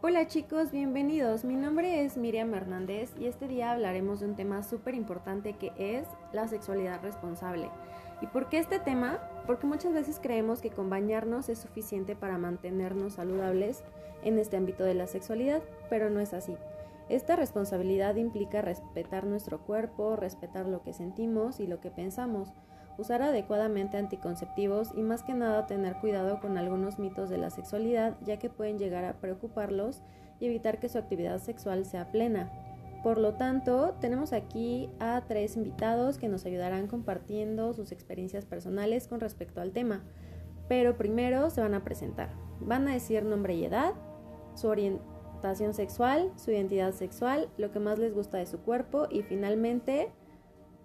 Hola chicos, bienvenidos. Mi nombre es Miriam Hernández y este día hablaremos de un tema súper importante que es la sexualidad responsable. ¿Y por qué este tema? Porque muchas veces creemos que con bañarnos es suficiente para mantenernos saludables en este ámbito de la sexualidad, pero no es así. Esta responsabilidad implica respetar nuestro cuerpo, respetar lo que sentimos y lo que pensamos usar adecuadamente anticonceptivos y más que nada tener cuidado con algunos mitos de la sexualidad ya que pueden llegar a preocuparlos y evitar que su actividad sexual sea plena. Por lo tanto, tenemos aquí a tres invitados que nos ayudarán compartiendo sus experiencias personales con respecto al tema. Pero primero se van a presentar. Van a decir nombre y edad, su orientación sexual, su identidad sexual, lo que más les gusta de su cuerpo y finalmente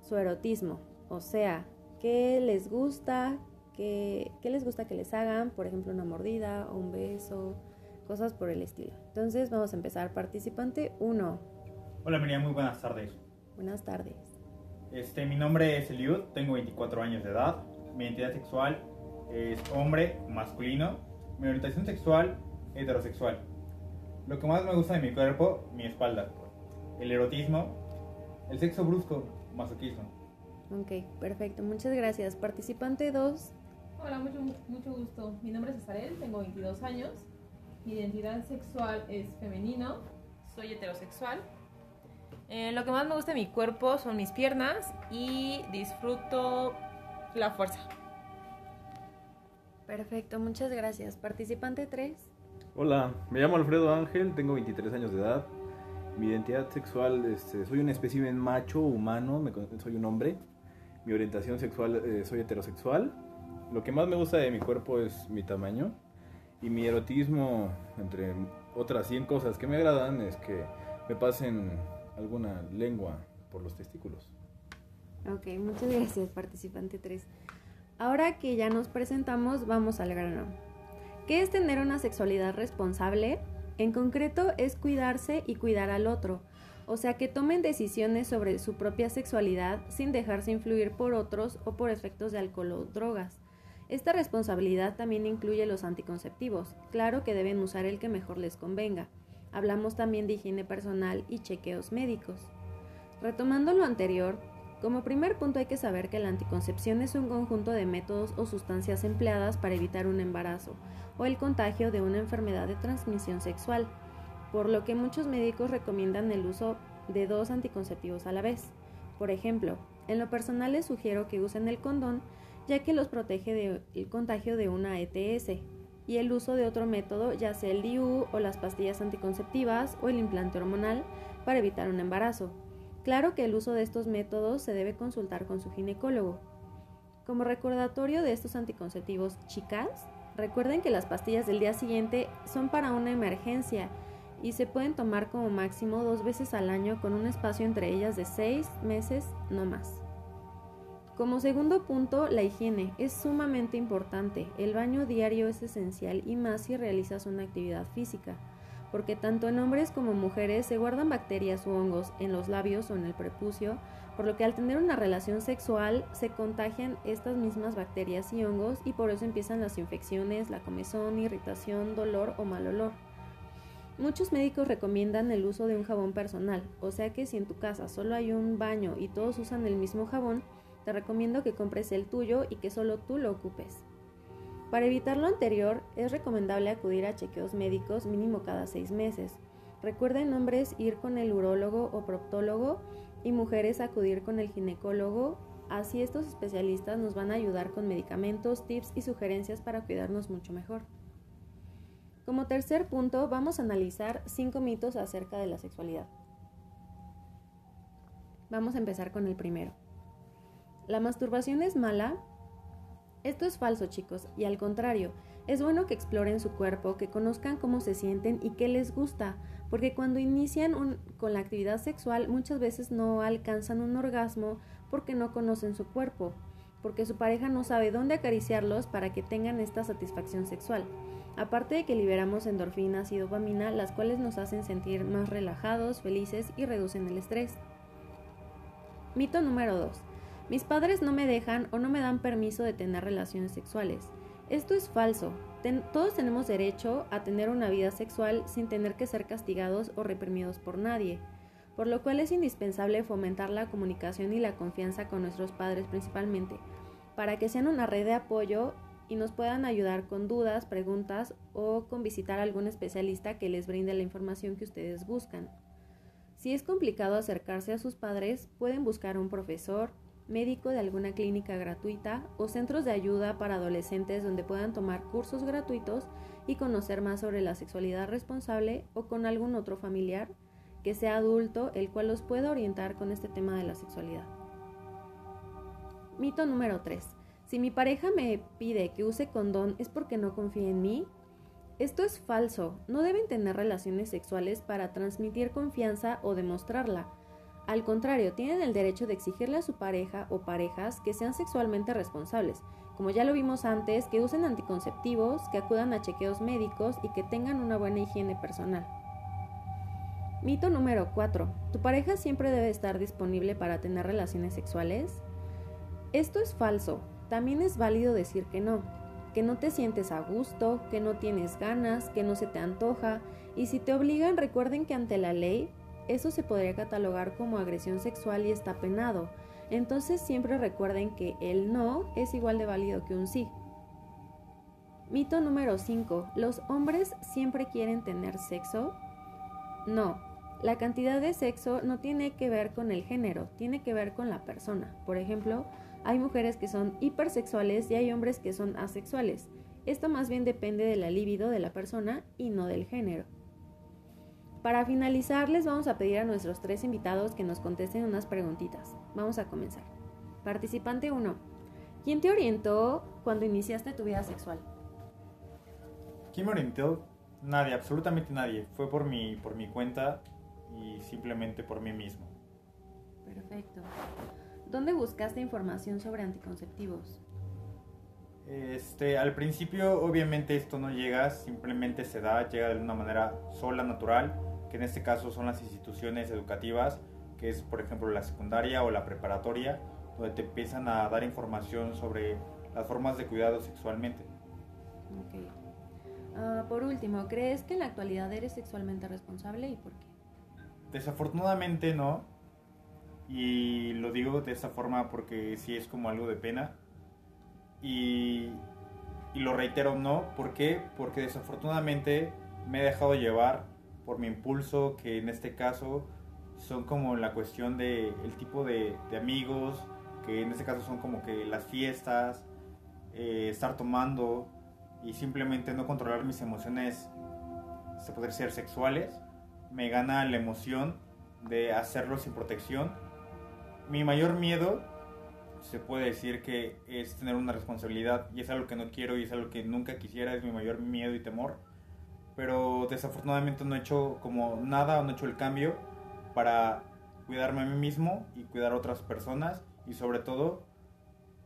su erotismo, o sea, qué les gusta, qué, les gusta que les hagan, por ejemplo, una mordida o un beso, cosas por el estilo. Entonces vamos a empezar. Participante 1. Hola María, muy buenas tardes. Buenas tardes. Este, mi nombre es Eliud, tengo 24 años de edad. Mi identidad sexual es hombre, masculino. Mi orientación sexual, heterosexual. Lo que más me gusta de mi cuerpo, mi espalda. El erotismo, el sexo brusco, masoquismo. Ok, perfecto. Muchas gracias. Participante 2. Hola, mucho, mucho gusto. Mi nombre es Cesarel, tengo 22 años. Mi identidad sexual es femenino. Soy heterosexual. Eh, lo que más me gusta de mi cuerpo son mis piernas y disfruto la fuerza. Perfecto, muchas gracias. Participante 3. Hola, me llamo Alfredo Ángel, tengo 23 años de edad. Mi identidad sexual, este, soy un espécimen macho, humano, soy un hombre mi orientación sexual, eh, soy heterosexual. Lo que más me gusta de mi cuerpo es mi tamaño. Y mi erotismo, entre otras 100 cosas que me agradan, es que me pasen alguna lengua por los testículos. Ok, muchas gracias, participante 3. Ahora que ya nos presentamos, vamos al grano. ¿Qué es tener una sexualidad responsable? En concreto, es cuidarse y cuidar al otro o sea que tomen decisiones sobre su propia sexualidad sin dejarse influir por otros o por efectos de alcohol o drogas. Esta responsabilidad también incluye los anticonceptivos, claro que deben usar el que mejor les convenga. Hablamos también de higiene personal y chequeos médicos. Retomando lo anterior, como primer punto hay que saber que la anticoncepción es un conjunto de métodos o sustancias empleadas para evitar un embarazo o el contagio de una enfermedad de transmisión sexual por lo que muchos médicos recomiendan el uso de dos anticonceptivos a la vez. Por ejemplo, en lo personal les sugiero que usen el condón ya que los protege del contagio de una ETS y el uso de otro método, ya sea el DIU o las pastillas anticonceptivas o el implante hormonal para evitar un embarazo. Claro que el uso de estos métodos se debe consultar con su ginecólogo. Como recordatorio de estos anticonceptivos, chicas, recuerden que las pastillas del día siguiente son para una emergencia y se pueden tomar como máximo dos veces al año con un espacio entre ellas de seis meses no más. Como segundo punto, la higiene es sumamente importante. El baño diario es esencial y más si realizas una actividad física, porque tanto en hombres como mujeres se guardan bacterias u hongos en los labios o en el prepucio, por lo que al tener una relación sexual se contagian estas mismas bacterias y hongos y por eso empiezan las infecciones, la comezón, irritación, dolor o mal olor. Muchos médicos recomiendan el uso de un jabón personal, o sea que si en tu casa solo hay un baño y todos usan el mismo jabón, te recomiendo que compres el tuyo y que solo tú lo ocupes. Para evitar lo anterior, es recomendable acudir a chequeos médicos mínimo cada seis meses. Recuerden hombres ir con el urólogo o proctólogo y mujeres acudir con el ginecólogo. Así estos especialistas nos van a ayudar con medicamentos, tips y sugerencias para cuidarnos mucho mejor. Como tercer punto, vamos a analizar cinco mitos acerca de la sexualidad. Vamos a empezar con el primero. ¿La masturbación es mala? Esto es falso, chicos, y al contrario, es bueno que exploren su cuerpo, que conozcan cómo se sienten y qué les gusta, porque cuando inician con la actividad sexual muchas veces no alcanzan un orgasmo porque no conocen su cuerpo, porque su pareja no sabe dónde acariciarlos para que tengan esta satisfacción sexual. Aparte de que liberamos endorfinas y dopamina, las cuales nos hacen sentir más relajados, felices y reducen el estrés. Mito número 2. Mis padres no me dejan o no me dan permiso de tener relaciones sexuales. Esto es falso. Todos tenemos derecho a tener una vida sexual sin tener que ser castigados o reprimidos por nadie, por lo cual es indispensable fomentar la comunicación y la confianza con nuestros padres principalmente, para que sean una red de apoyo y nos puedan ayudar con dudas, preguntas o con visitar a algún especialista que les brinde la información que ustedes buscan. Si es complicado acercarse a sus padres, pueden buscar un profesor, médico de alguna clínica gratuita o centros de ayuda para adolescentes donde puedan tomar cursos gratuitos y conocer más sobre la sexualidad responsable o con algún otro familiar que sea adulto el cual los pueda orientar con este tema de la sexualidad. Mito número 3. Si mi pareja me pide que use condón es porque no confía en mí. Esto es falso. No deben tener relaciones sexuales para transmitir confianza o demostrarla. Al contrario, tienen el derecho de exigirle a su pareja o parejas que sean sexualmente responsables, como ya lo vimos antes, que usen anticonceptivos, que acudan a chequeos médicos y que tengan una buena higiene personal. Mito número 4. ¿Tu pareja siempre debe estar disponible para tener relaciones sexuales? Esto es falso. También es válido decir que no, que no te sientes a gusto, que no tienes ganas, que no se te antoja, y si te obligan recuerden que ante la ley eso se podría catalogar como agresión sexual y está penado. Entonces siempre recuerden que el no es igual de válido que un sí. Mito número 5. ¿Los hombres siempre quieren tener sexo? No. La cantidad de sexo no tiene que ver con el género, tiene que ver con la persona. Por ejemplo, hay mujeres que son hipersexuales y hay hombres que son asexuales. Esto más bien depende de la libido de la persona y no del género. Para finalizar, les vamos a pedir a nuestros tres invitados que nos contesten unas preguntitas. Vamos a comenzar. Participante 1. ¿Quién te orientó cuando iniciaste tu vida sexual? ¿Quién me orientó? Nadie, absolutamente nadie. Fue por mi, por mi cuenta y simplemente por mí mismo. Perfecto. ¿Dónde buscaste información sobre anticonceptivos? Este, al principio obviamente esto no llega, simplemente se da, llega de una manera sola, natural, que en este caso son las instituciones educativas, que es por ejemplo la secundaria o la preparatoria, donde te empiezan a dar información sobre las formas de cuidado sexualmente. Ok. Ah, por último, ¿crees que en la actualidad eres sexualmente responsable y por qué? Desafortunadamente no, y lo digo de esta forma porque sí es como algo de pena. Y, y lo reitero, no. ¿Por qué? Porque desafortunadamente me he dejado llevar por mi impulso, que en este caso son como la cuestión de el tipo de, de amigos, que en este caso son como que las fiestas, eh, estar tomando y simplemente no controlar mis emociones, se podría ser sexuales, me gana la emoción de hacerlo sin protección. Mi mayor miedo se puede decir que es tener una responsabilidad y es algo que no quiero y es algo que nunca quisiera, es mi mayor miedo y temor. Pero desafortunadamente no he hecho como nada, no he hecho el cambio para cuidarme a mí mismo y cuidar a otras personas y sobre todo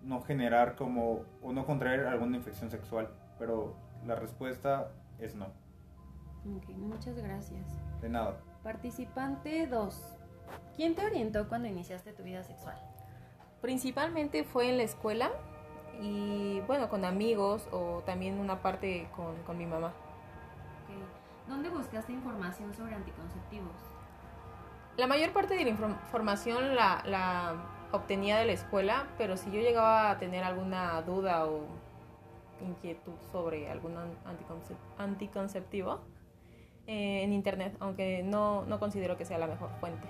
no generar como o no contraer alguna infección sexual. Pero la respuesta es no. Ok, muchas gracias. De nada. Participante 2. ¿Quién te orientó cuando iniciaste tu vida sexual? Principalmente fue en la escuela y bueno, con amigos o también una parte con, con mi mamá. ¿Dónde buscaste información sobre anticonceptivos? La mayor parte de la información la, la obtenía de la escuela, pero si yo llegaba a tener alguna duda o inquietud sobre algún anticoncep- anticonceptivo eh, en internet, aunque no, no considero que sea la mejor fuente.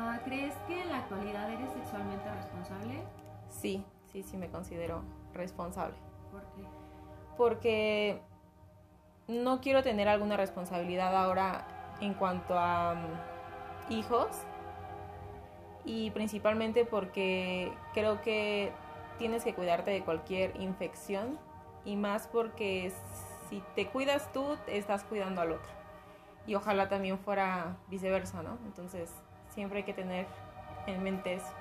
Ah, ¿Crees que en la actualidad eres sexualmente responsable? Sí, sí, sí me considero responsable. ¿Por qué? Porque no quiero tener alguna responsabilidad ahora en cuanto a mm, hijos y principalmente porque creo que tienes que cuidarte de cualquier infección y más porque si te cuidas tú, te estás cuidando al otro. Y ojalá también fuera viceversa, ¿no? Entonces, siempre hay que tener en mente eso.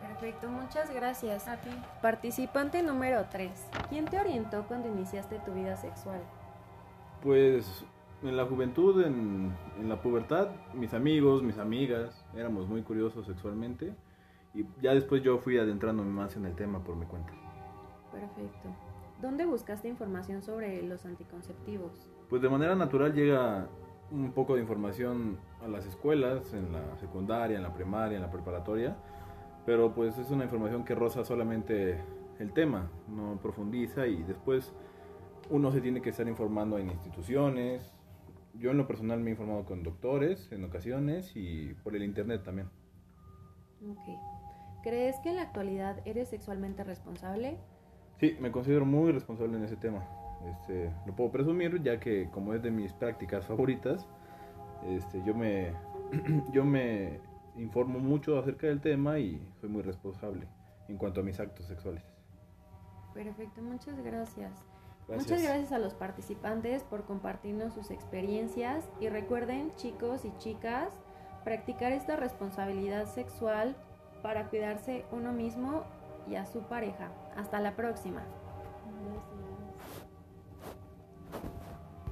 Perfecto, muchas gracias. A ti. Participante número 3. ¿Quién te orientó cuando iniciaste tu vida sexual? Pues en la juventud, en, en la pubertad, mis amigos, mis amigas, éramos muy curiosos sexualmente y ya después yo fui adentrándome más en el tema por mi cuenta. Perfecto. ¿dónde buscaste información sobre los anticonceptivos? Pues de manera natural llega un poco de información a las escuelas, en la secundaria, en la primaria, en la preparatoria, pero pues es una información que roza solamente el tema, no profundiza y después uno se tiene que estar informando en instituciones. Yo en lo personal me he informado con doctores en ocasiones y por el internet también. Ok. ¿Crees que en la actualidad eres sexualmente responsable? Sí, me considero muy responsable en ese tema. Este, lo puedo presumir ya que como es de mis prácticas favoritas, este, yo me yo me informo mucho acerca del tema y soy muy responsable en cuanto a mis actos sexuales. Perfecto, muchas gracias. Gracias. Muchas gracias a los participantes por compartirnos sus experiencias y recuerden chicos y chicas practicar esta responsabilidad sexual para cuidarse uno mismo y a su pareja. Hasta la próxima.